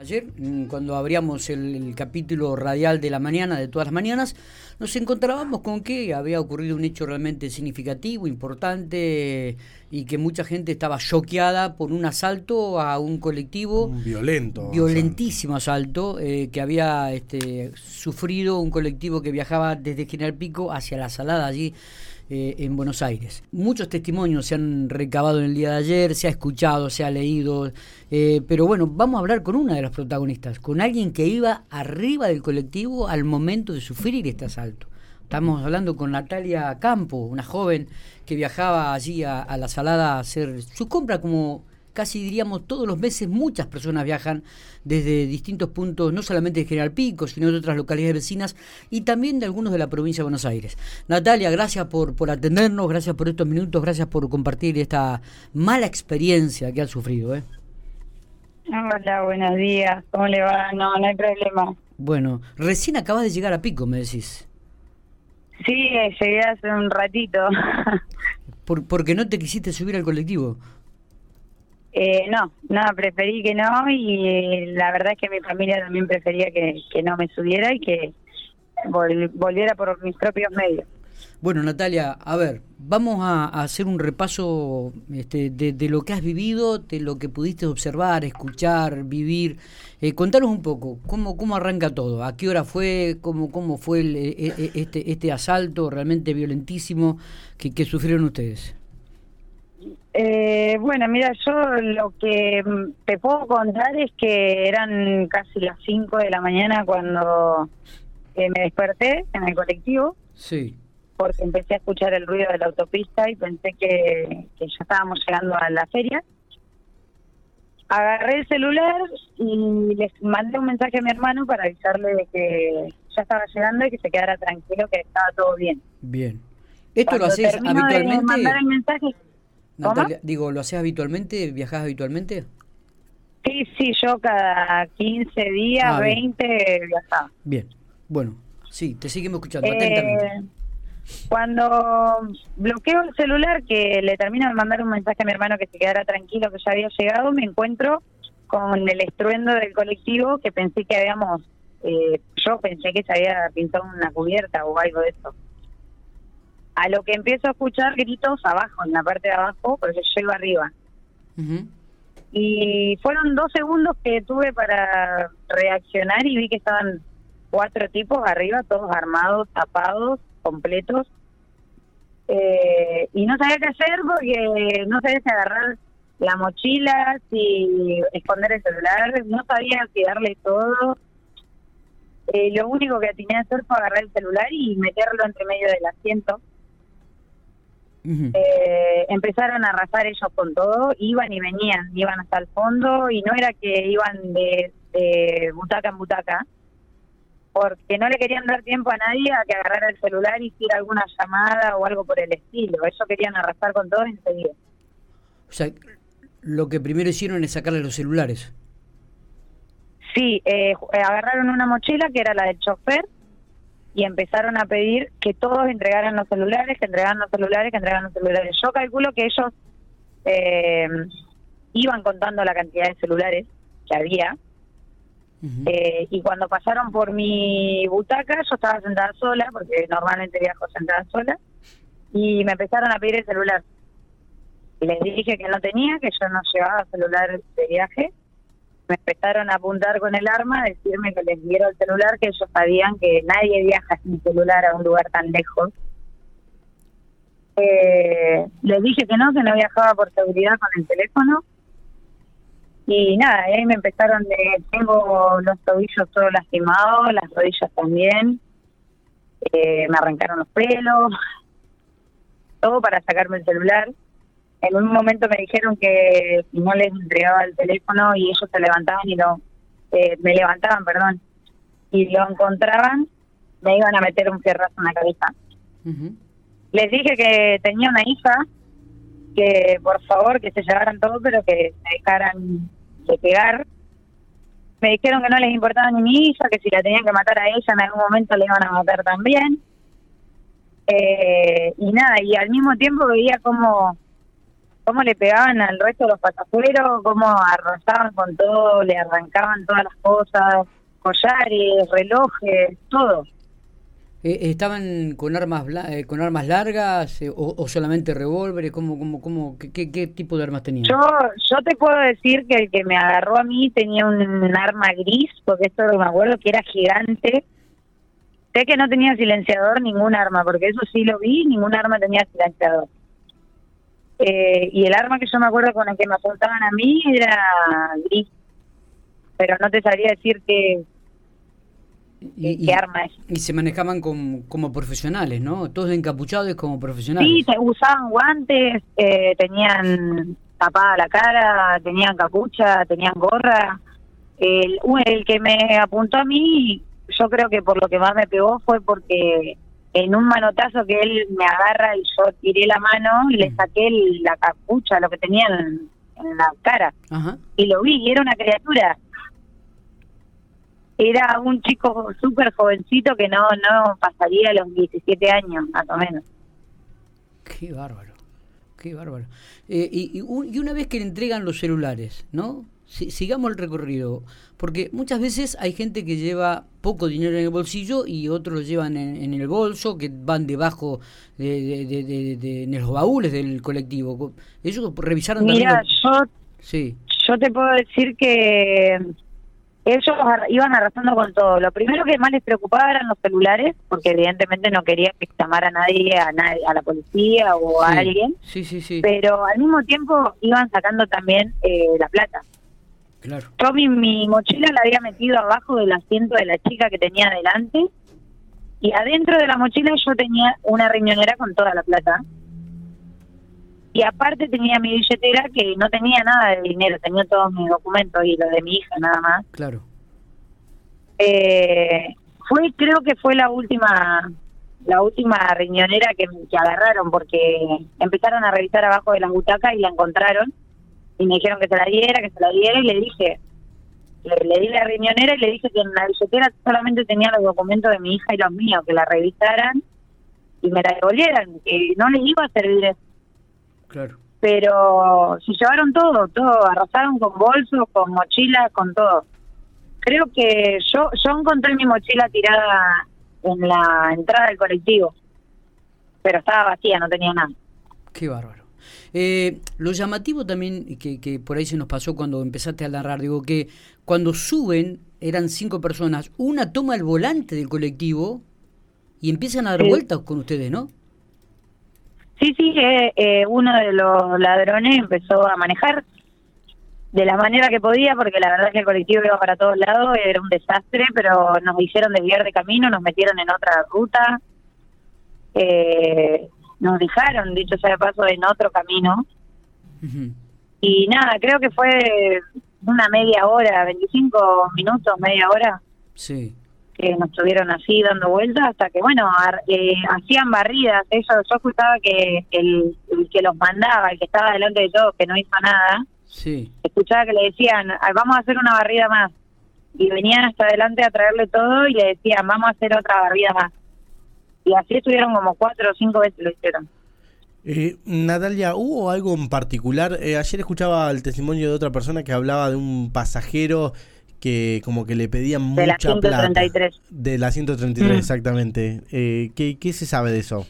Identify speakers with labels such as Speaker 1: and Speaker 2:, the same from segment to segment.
Speaker 1: Ayer, mm, cuando abríamos el, capítulo radial de la mañana, de todas las mañanas, nos encontrábamos con que había ocurrido un hecho realmente significativo, importante, y que mucha gente estaba choqueada por un asalto a un colectivo.
Speaker 2: Un violento.
Speaker 1: Violentísimo asalto, eh, que había este, sufrido un colectivo que viajaba desde General Pico hacia la Salada allí eh, en Buenos Aires. Muchos testimonios se han recabado en el día de ayer, se ha escuchado, se ha leído, eh, pero bueno, vamos a hablar con una de las protagonistas, con alguien que iba arriba del colectivo al momento de sufrir este asalto. Estamos hablando con Natalia Campo, una joven que viajaba allí a, a la salada a hacer su compra como casi diríamos todos los meses muchas personas viajan desde distintos puntos, no solamente de General Pico, sino de otras localidades vecinas y también de algunos de la provincia de Buenos Aires. Natalia, gracias por, por atendernos, gracias por estos minutos, gracias por compartir esta mala experiencia que han sufrido. ¿eh?
Speaker 3: Hola, buenos días, ¿cómo le va? No, no hay problema.
Speaker 1: Bueno, recién acabas de llegar a Pico, me decís.
Speaker 3: Sí, llegué hace un ratito.
Speaker 1: ¿Por, ¿Porque no te quisiste subir al colectivo?
Speaker 3: Eh, no, no, preferí que no y la verdad es que mi familia también prefería que, no me subiera y que volviera por mis propios medios.
Speaker 1: Bueno, Natalia, a ver, vamos a, hacer un repaso este, de, lo que has vivido, de lo que pudiste observar, escuchar, vivir. Eh, contanos un poco, ¿cómo, ¿cómo arranca todo? ¿A qué hora fue? ¿Cómo, cómo fue el, e, e, este, este asalto realmente violentísimo que, que sufrieron ustedes?
Speaker 3: Eh, bueno, mira, yo lo que te puedo contar es que eran casi las 5 de la mañana cuando eh, me desperté en el colectivo.
Speaker 1: Sí.
Speaker 3: Porque empecé a escuchar el ruido de la autopista y pensé que, que ya estábamos llegando a la feria. Agarré el celular y les mandé un mensaje a mi hermano para avisarle de que ya estaba llegando y que se quedara tranquilo, que estaba todo bien.
Speaker 1: Bien. ¿Esto lo haces habitualmente?
Speaker 3: Mandar el mensaje,
Speaker 1: digo, ¿lo haces habitualmente? ¿Viajas habitualmente?
Speaker 3: Sí, sí, yo cada 15 días, 20 ah, viajaba.
Speaker 1: Bien, bueno, sí, te seguimos escuchando eh, atentamente.
Speaker 3: Cuando bloqueo el celular, que le termino de mandar un mensaje a mi hermano que se quedara tranquilo, que ya había llegado, me encuentro con el estruendo del colectivo que pensé que habíamos, eh, yo pensé que se había pintado una cubierta o algo de eso a lo que empiezo a escuchar gritos abajo, en la parte de abajo, porque llego arriba. Y fueron dos segundos que tuve para reaccionar y vi que estaban cuatro tipos arriba, todos armados, tapados, completos. Eh, y no sabía qué hacer porque no sabía si agarrar la mochila, si esconder el celular, no sabía si darle todo. Eh, lo único que tenía que hacer fue agarrar el celular y meterlo entre medio del asiento eh, empezaron a arrasar ellos con todo, iban y venían, iban hasta el fondo y no era que iban de, butaca en butaca, porque no le querían dar tiempo a nadie a que agarrara el celular y hiciera alguna llamada o algo por el estilo. Ellos querían arrasar con todo enseguida.
Speaker 1: O sea, lo que primero hicieron es sacarle los celulares.
Speaker 3: Sí, eh, agarraron una mochila que era la del chofer y empezaron a pedir que todos entregaran los celulares, que entregaran los celulares, que entregaran los celulares. Yo calculo que ellos eh, iban contando la cantidad de celulares que había. eh, y cuando pasaron por mi butaca, yo estaba sentada sola, porque normalmente viajo sentada sola, y me empezaron a pedir el celular. Les dije que no tenía, que yo no llevaba celular de viaje, me empezaron a apuntar con el arma, decirme que les diera el celular, que ellos sabían que nadie viaja sin celular a un lugar tan lejos. Eh, les dije que no, que no viajaba por seguridad con el teléfono. Y nada, ahí me empezaron de, tengo los tobillos todos lastimados, las rodillas también, eh, me arrancaron los pelos, todo para sacarme el celular en un momento me dijeron que si no les entregaba el teléfono y ellos se levantaban y lo, eh, me levantaban, perdón, y lo encontraban, me iban a meter un fierrazo en la cabeza. Les dije que tenía una hija, que por favor que se llevaran todo, pero que me dejaran de pegar. Me dijeron que no les importaba ni mi hija, que si la tenían que matar a ella en algún momento le iban a matar también. Eh, y nada, y al mismo tiempo veía como cómo le pegaban al resto de los pasajeros, cómo arrasaban con todo, le arrancaban todas las cosas, collares, relojes, todo.
Speaker 1: Eh, ¿Estaban con armas eh, con armas largas eh, o, solamente revólveres? ¿Cómo, cómo, cómo, qué, qué, tipo de armas tenían?
Speaker 3: Yo, yo te puedo decir que el que me agarró a mí tenía un, arma gris, porque esto me acuerdo que era gigante. Sé que no tenía silenciador ningún arma, porque eso sí lo vi, ningún arma tenía silenciador. Y el arma que yo me acuerdo con el que me apuntaban a mí era gris, pero no te sabría decir que y, qué arma es.
Speaker 1: Y se manejaban como profesionales, ¿no? Todos encapuchados como profesionales.
Speaker 3: Sí, se usaban guantes, eh, tenían tapada la cara, tenían capucha, tenían gorra. El, el que me apuntó a mí, yo creo que por lo que más me pegó fue porque en un manotazo que él me agarra y yo tiré la mano y le mm. saqué la capucha, lo que tenía en, la cara. Y lo vi, y era una criatura era un chico súper jovencito que no no pasaría los 17 años, más o menos.
Speaker 1: Qué bárbaro, qué bárbaro. Eh, y, y, una vez que le entregan los celulares, ¿no? Sigamos el recorrido, porque muchas veces hay gente que lleva poco dinero en el bolsillo y otros lo llevan en, el bolso, que van debajo de, de, en los baúles del colectivo. ¿Ellos revisaron
Speaker 3: Mira, yo, sí. yo te puedo decir que ellos iban arrasando con todo. Lo primero que más les preocupaba eran los celulares, porque evidentemente no querían que llamara a nadie, a nadie, a la policía o a alguien.
Speaker 1: Sí, sí, sí.
Speaker 3: Pero al mismo tiempo iban sacando también eh, la plata.
Speaker 1: Claro.
Speaker 3: Yo mi, mochila la había metido abajo del asiento de la chica que tenía adelante y adentro de la mochila yo tenía una riñonera con toda la plata y aparte tenía mi billetera que no tenía nada de dinero, tenía todos mis documentos y lo de mi hija nada más.
Speaker 1: Claro.
Speaker 3: Eh, fue, creo que fue la última la última riñonera que, que agarraron porque empezaron a revisar abajo de las butacas y la encontraron y me dijeron que se la diera, que se la diera y le dije, le, di la riñonera y le dije que en la billetera solamente tenía los documentos de mi hija y los míos, que la revisaran y me la devolvieran, que no les iba a servir eso
Speaker 1: Claro.
Speaker 3: Pero se llevaron todo, todo, arrasaron con bolsos, con mochilas, con todo. Creo que yo yo encontré mi mochila tirada en la entrada del colectivo, pero estaba vacía, no tenía nada.
Speaker 1: Qué bárbaro. Eh, lo llamativo también, que, que por ahí se nos pasó cuando empezaste a narrar, digo que cuando suben, eran cinco personas, una toma el volante del colectivo y empiezan a dar vueltas con ustedes, ¿no?
Speaker 3: Sí, sí, eh, eh, uno de los ladrones empezó a manejar de la manera que podía, porque la verdad es que el colectivo iba para todos lados, era un desastre, pero nos hicieron desviar de camino, nos metieron en otra ruta, eh, nos dejaron, dicho sea de paso, en otro camino. Y nada, creo que fue una media hora, 25 minutos, media hora.
Speaker 1: Sí
Speaker 3: que nos estuvieron así dando vueltas hasta que, bueno, eh, hacían barridas. Ellos, yo escuchaba que el, que los mandaba, el que estaba delante de todos, que no hizo nada,
Speaker 1: sí.
Speaker 3: escuchaba que le decían, vamos a hacer una barrida más. Y venían hasta adelante a traerle todo y le decían, vamos a hacer otra barrida más. Y así estuvieron como cuatro o cinco veces lo hicieron.
Speaker 2: Eh, Natalia, ¿hubo algo en particular? Eh, ayer escuchaba el testimonio de otra persona que hablaba de un pasajero que como que le pedían mucha
Speaker 3: la 133.
Speaker 2: plata. De la 133, mm. exactamente. Eh, ¿qué, ¿Qué se sabe de eso?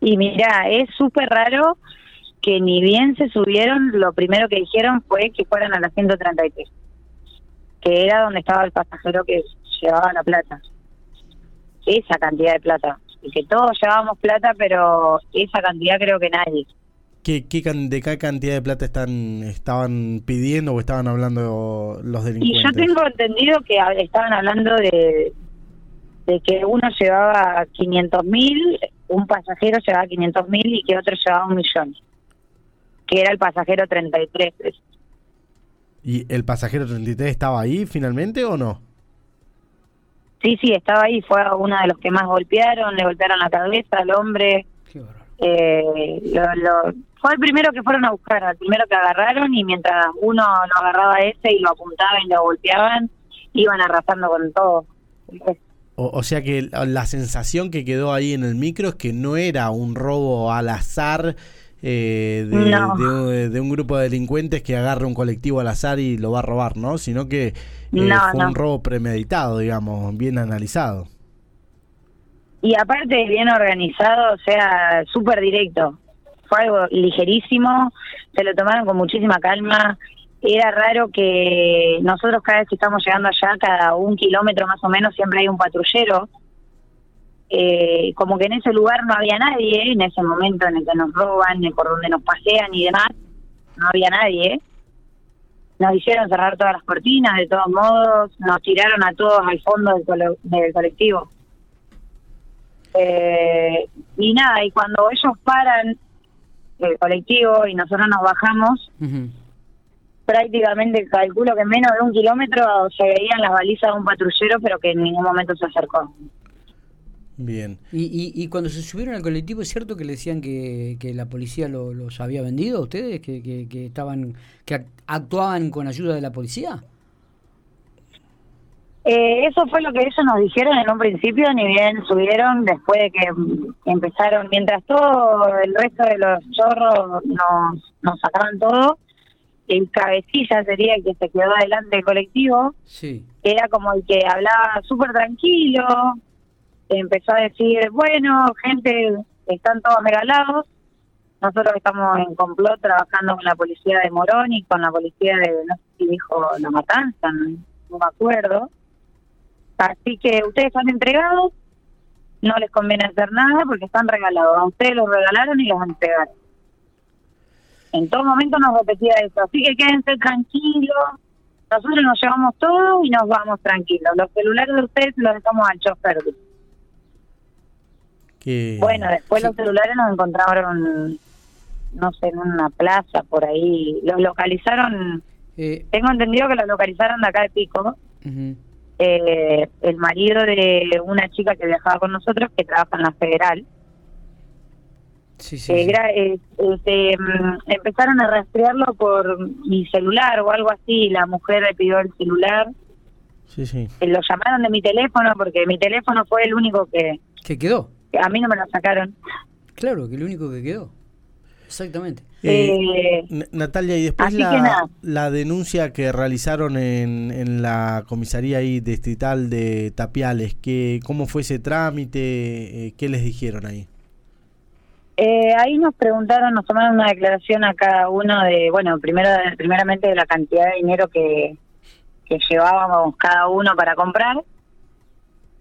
Speaker 3: Y mira, es súper raro que ni bien se subieron, lo primero que dijeron fue que fueran a la 133, que era donde estaba el pasajero que llevaba la plata. Esa cantidad de plata. Y que todos llevábamos plata, pero esa cantidad creo que nadie.
Speaker 2: ¿Qué, qué, ¿De qué cantidad de plata están estaban pidiendo o estaban hablando los delincuentes?
Speaker 3: Y yo tengo entendido que estaban hablando de, de que uno llevaba 500 mil, un pasajero llevaba 500 mil y que otro llevaba un millón, que era el pasajero 33.
Speaker 2: ¿Y el pasajero 33 estaba ahí finalmente o no?
Speaker 3: Sí, sí, estaba ahí, fue uno de los que más golpearon, le golpearon la cabeza al hombre. Qué eh, lo, fue el primero que fueron a buscar, el primero que agarraron y mientras uno lo agarraba a ese y lo apuntaban y lo golpeaban, iban arrasando con todo.
Speaker 2: O, sea que la sensación que quedó ahí en el micro es que no era un robo al azar eh, de,
Speaker 3: No.
Speaker 2: de- de un grupo de delincuentes que agarra un colectivo al azar y lo va a robar, ¿no? Sino que eh,
Speaker 3: No,
Speaker 2: fue
Speaker 3: no.
Speaker 2: un robo premeditado, digamos, bien analizado.
Speaker 3: Y aparte, bien organizado, o sea, súper directo. Fue algo ligerísimo, se lo tomaron con muchísima calma. Era raro que nosotros cada vez que estamos llegando allá, cada un kilómetro más o menos, siempre hay un patrullero. Eh, como que en ese lugar no había nadie, en ese momento en el que nos roban, por donde nos pasean y demás, no había nadie. Nos hicieron cerrar todas las cortinas, de todos modos, nos tiraron a todos al fondo del, del colectivo. Eh, y nada, y cuando ellos paran el colectivo y nosotros nos bajamos,
Speaker 1: Ujú.
Speaker 3: prácticamente calculo que en menos de un kilómetro se veían las balizas de un patrullero, pero que en ningún momento se acercó.
Speaker 2: Bien.
Speaker 1: Y, y, y cuando se subieron al colectivo, ¿es cierto que le decían que, que la policía lo- los había vendido a ustedes? ¿Que, que, que estaban que ac- actuaban con ayuda de la policía?
Speaker 3: Eh, eso fue lo que ellos nos dijeron en un principio, ni bien subieron, después de que empezaron, mientras todo el resto de los chorros nos, nos sacaban todo, el cabecilla sería el que se quedó adelante del colectivo,
Speaker 1: Sí.
Speaker 3: era como el que hablaba súper tranquilo, empezó a decir, bueno, gente, están todos regalados, nosotros estamos en complot trabajando con la policía de Morón y con la policía de, no sé si dijo La Matanza, no, me acuerdo. Así que ustedes están entregados, no les conviene hacer nada porque están regalados. A ustedes los regalaron y los entregaron. En todo momento nos repetía eso. Así que quédense tranquilos. Nosotros nos llevamos todo y nos vamos tranquilos. Los celulares de ustedes los dejamos al chofer.
Speaker 2: Que,
Speaker 3: Bueno, después los celulares nos encontraron, no sé, en una plaza por ahí. Los localizaron,
Speaker 1: Eh,
Speaker 3: tengo entendido que los localizaron de acá de Pico. eh, el marido de una chica que viajaba con nosotros que trabaja en la federal.
Speaker 1: Sí, sí,
Speaker 3: Eh, eh, este, mm, empezaron a rastrearlo por mi celular o algo así. La mujer le pidió el celular.
Speaker 2: Sí, sí.
Speaker 3: Eh, lo llamaron de mi teléfono porque mi teléfono fue el único que,
Speaker 1: ¿Qué quedó?
Speaker 3: A mí no me lo sacaron.
Speaker 1: Claro, que el único que quedó. Exactamente.
Speaker 2: Eh,
Speaker 3: Eh,
Speaker 2: Natalia, y después la, la denuncia que realizaron en, en la comisaría ahí distrital de Tapiales, que, ¿cómo fue ese trámite? Eh, ¿Qué les dijeron ahí?
Speaker 3: Eh, ahí nos preguntaron, nos tomaron una declaración a cada uno de, bueno, primero primeramente de la cantidad de dinero que, que llevábamos cada uno para comprar,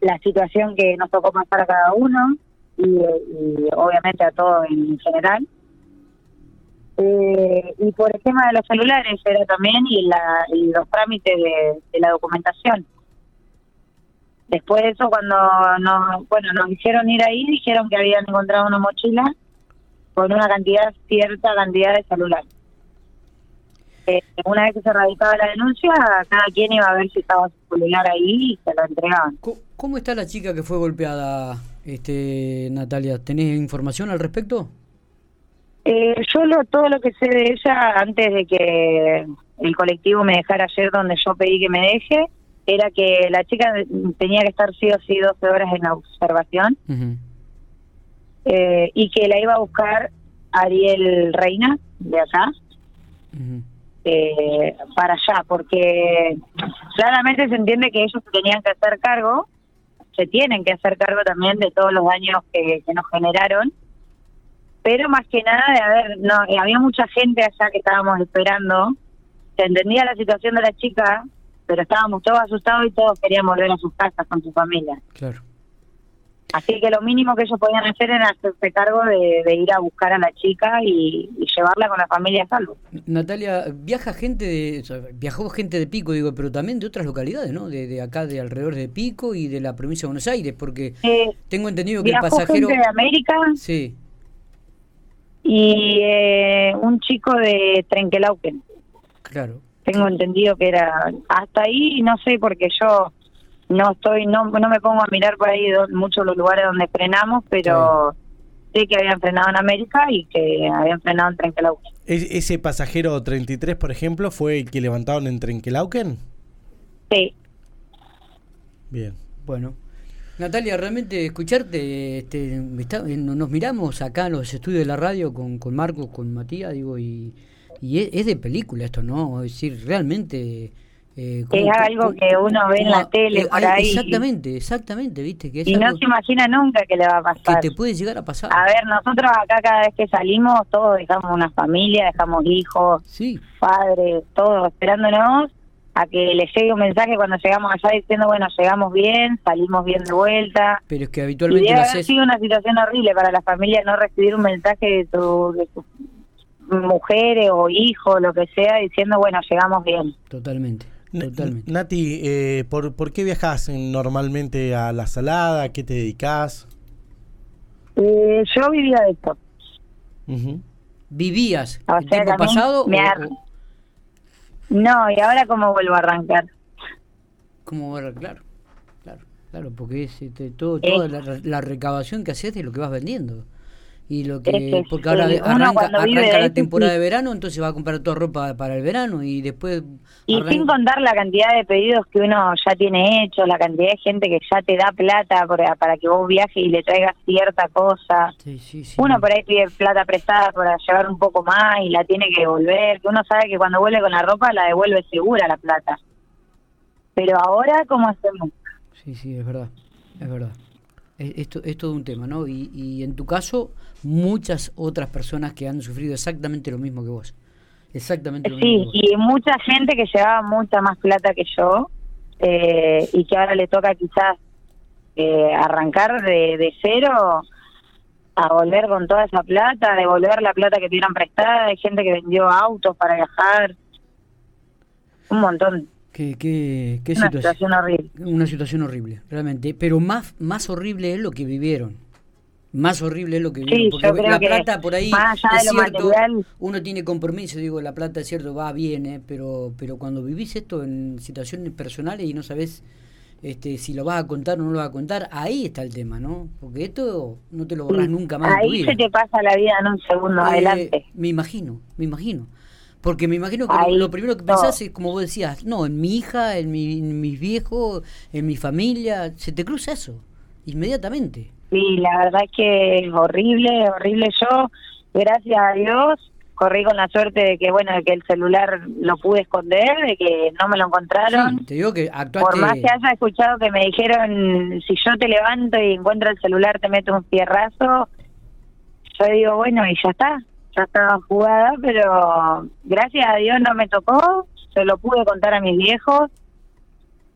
Speaker 3: la situación que nos tocó pasar a cada uno y, obviamente a todos en general. Eh, y por el tema de los celulares era también y, la, y los trámites de, la documentación. Después de eso, cuando nos, bueno, nos hicieron ir ahí, dijeron que habían encontrado una mochila con una cantidad, cierta cantidad de celular. Eh, una vez que se radicaba la denuncia, cada quien iba a ver si estaba su celular ahí y se lo entregaban.
Speaker 1: ¿Cómo está la chica que fue golpeada, este Natalia? ¿Tenés información al respecto?
Speaker 3: Eh, yo lo, todo lo que sé de ella, antes de que el colectivo me dejara ayer donde yo pedí que me deje, era que la chica tenía que estar sí o sí 12 horas en observación eh, y que la iba a buscar Ariel Reina, de acá,
Speaker 1: Ujú.
Speaker 3: Eh, para allá, porque claramente se entiende que ellos se tenían que hacer cargo, se tienen que hacer cargo también de todos los daños que, que nos generaron, pero más que nada de haber, no, eh, había mucha gente allá que estábamos esperando, se entendía la situación de la chica, pero estábamos todos asustados y todos querían volver a sus casas con su familia.
Speaker 1: Claro.
Speaker 3: Así que lo mínimo que ellos podían hacer era hacerse cargo de, de ir a buscar a la chica y llevarla con la familia a salvo.
Speaker 1: Natalia, viaja gente de, o sea, viajó gente de Pico, digo, pero también de otras localidades, ¿no? De, de acá, de alrededor de Pico y de la provincia de Buenos Aires, porque
Speaker 3: Eh,
Speaker 1: tengo entendido que el pasajero...
Speaker 3: gente de América
Speaker 1: Sí,
Speaker 3: y eh, un chico de Trenquelauquen.
Speaker 1: claro.
Speaker 3: Tengo entendido que era hasta ahí, no sé, porque yo no estoy, no, no me pongo a mirar por ahí do- muchos los lugares donde frenamos, pero sé que habían frenado en América y que habían frenado en Trenquelauquen.
Speaker 2: ¿Es- ¿Ese pasajero 33, por ejemplo, fue el que levantaron en Trenquelauquen?
Speaker 3: Sí,
Speaker 2: Bien.
Speaker 1: Bueno. Natalia, realmente escucharte, este, eh, nos miramos acá en los estudios de la radio con, con Marcos, con Matías, digo, y, y es, de película esto, ¿no? Es decir, realmente...
Speaker 3: Eh, es algo que uno ve en la tele por ahí.
Speaker 1: Exactamente, exactamente, viste. Que
Speaker 3: y no se imagina nunca que le va a pasar.
Speaker 1: Que te puede llegar a pasar.
Speaker 3: A ver, nosotros acá cada vez que salimos, todos dejamos una familia, dejamos hijos, padres, todos esperándonos a que les llegue un mensaje cuando llegamos allá diciendo, bueno, llegamos bien, salimos bien de vuelta.
Speaker 1: Pero es que habitualmente y
Speaker 3: debe haber sido una situación horrible para la familia no recibir un mensaje de, tu, de sus mujeres o hijos, lo que sea, diciendo, bueno, llegamos bien.
Speaker 1: Totalmente. Totalmente.
Speaker 2: Nati, eh, ¿por, ¿por qué viajas normalmente a la salada? ¿A qué te dedicas?
Speaker 3: Eh, yo vivía de esto.
Speaker 1: ¿Vivías el tiempo pasado?
Speaker 3: No, y ahora cómo vuelvo a arrancar.
Speaker 1: ¿Cómo vuelvo? Claro, claro, claro, porque es este, todo, toda la, la, recabación que haces de lo que vas vendiendo y lo que porque ahora arranca, la temporada de verano entonces va a comprar toda ropa para el verano y después
Speaker 3: y sin contar la cantidad de pedidos que uno ya tiene hecho la cantidad de gente que ya te da plata para, para que vos viajes y le traigas cierta cosa. Uno por ahí pide plata prestada para llevar un poco más y la tiene que devolver que uno sabe que cuando vuelve con la ropa la devuelve segura la plata. Pero ahora cómo hacemos
Speaker 1: sí sí es verdad es verdad. Esto es todo un tema, ¿no? Y, y, en tu caso, muchas otras personas que han sufrido exactamente lo mismo que vos. Exactamente lo
Speaker 3: mismo. Sí, y mucha gente que llevaba mucha más plata que yo eh, y que ahora le toca quizás eh, arrancar de, de cero a volver con toda esa plata, devolver la plata que tuvieron prestada. Hay gente que vendió autos para viajar. Un montón.
Speaker 1: Qué, qué, qué
Speaker 3: una situación, horrible.
Speaker 1: Una situación horrible, realmente. Pero más, más horrible es lo que vivieron. Más horrible es lo que vivieron. porque la plata por ahí es cierto, uno tiene compromiso, digo, la plata es cierto, va, viene, pero, pero cuando vivís esto en situaciones personales y no sabes este, si lo vas a contar o no lo vas a contar, ahí está el tema, ¿no? Porque esto no te lo borras nunca más.
Speaker 3: Ahí en tu vida. se te pasa la vida en un segundo, eh, adelante.
Speaker 1: Me imagino, me imagino. Porque me imagino que lo, primero que pensás es, como vos decías, no, en mi hija, en, mi, en mis viejos, en mi familia, se te cruza eso, inmediatamente.
Speaker 3: Sí, la verdad es que es horrible, horrible. Yo, gracias a Dios, corrí con la suerte de que, bueno, de que el celular lo pude esconder, de que no me lo encontraron.
Speaker 1: te digo que actuaste...
Speaker 3: Por más que haya escuchado que me dijeron, si yo te levanto y encuentro el celular, te meto un fierrazo, yo digo, bueno, y ya está, ya estaba jugada, pero gracias a Dios no me tocó, se lo pude contar a mis viejos,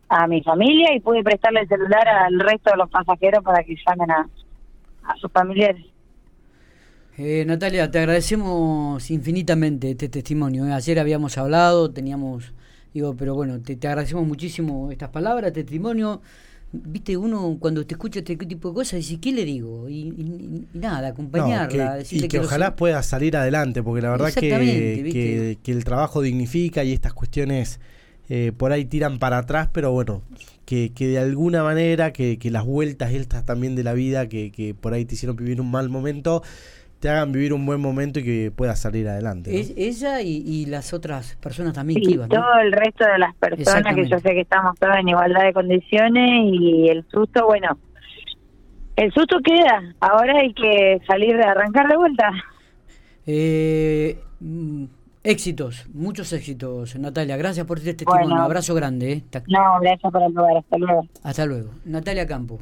Speaker 3: a mi familia y pude prestarle el celular al resto de los pasajeros para que llamen a, a sus familiares.
Speaker 1: Eh, Natalia, te agradecemos infinitamente este testimonio. ¿eh? Ayer habíamos hablado, teníamos, digo, pero bueno, te, te agradecemos muchísimo estas palabras, este testimonio viste, uno cuando te escucha este tipo de cosas dice, ¿qué le digo? Y, nada, acompañarla.
Speaker 2: y que, ojalá pueda salir adelante, porque la verdad que, que, el trabajo dignifica y estas cuestiones eh, por ahí tiran para atrás, pero bueno, que, que de alguna manera, que, que las vueltas estas también de la vida, que, que por ahí te hicieron vivir un mal momento, te hagan vivir un buen momento y que puedas salir adelante.
Speaker 1: Es, ella y, las otras personas también que iban.
Speaker 3: Todo el resto de las personas que yo sé que estamos todas en igualdad de condiciones y el susto, bueno, el susto queda. Ahora hay que salir de arrancar de vuelta.
Speaker 1: Eh, éxitos, muchos éxitos, Natalia. Gracias por este testimonio. Un abrazo grande.
Speaker 3: Eh. No, gracias por el lugar. Hasta luego.
Speaker 1: Hasta luego. Natalia Campo.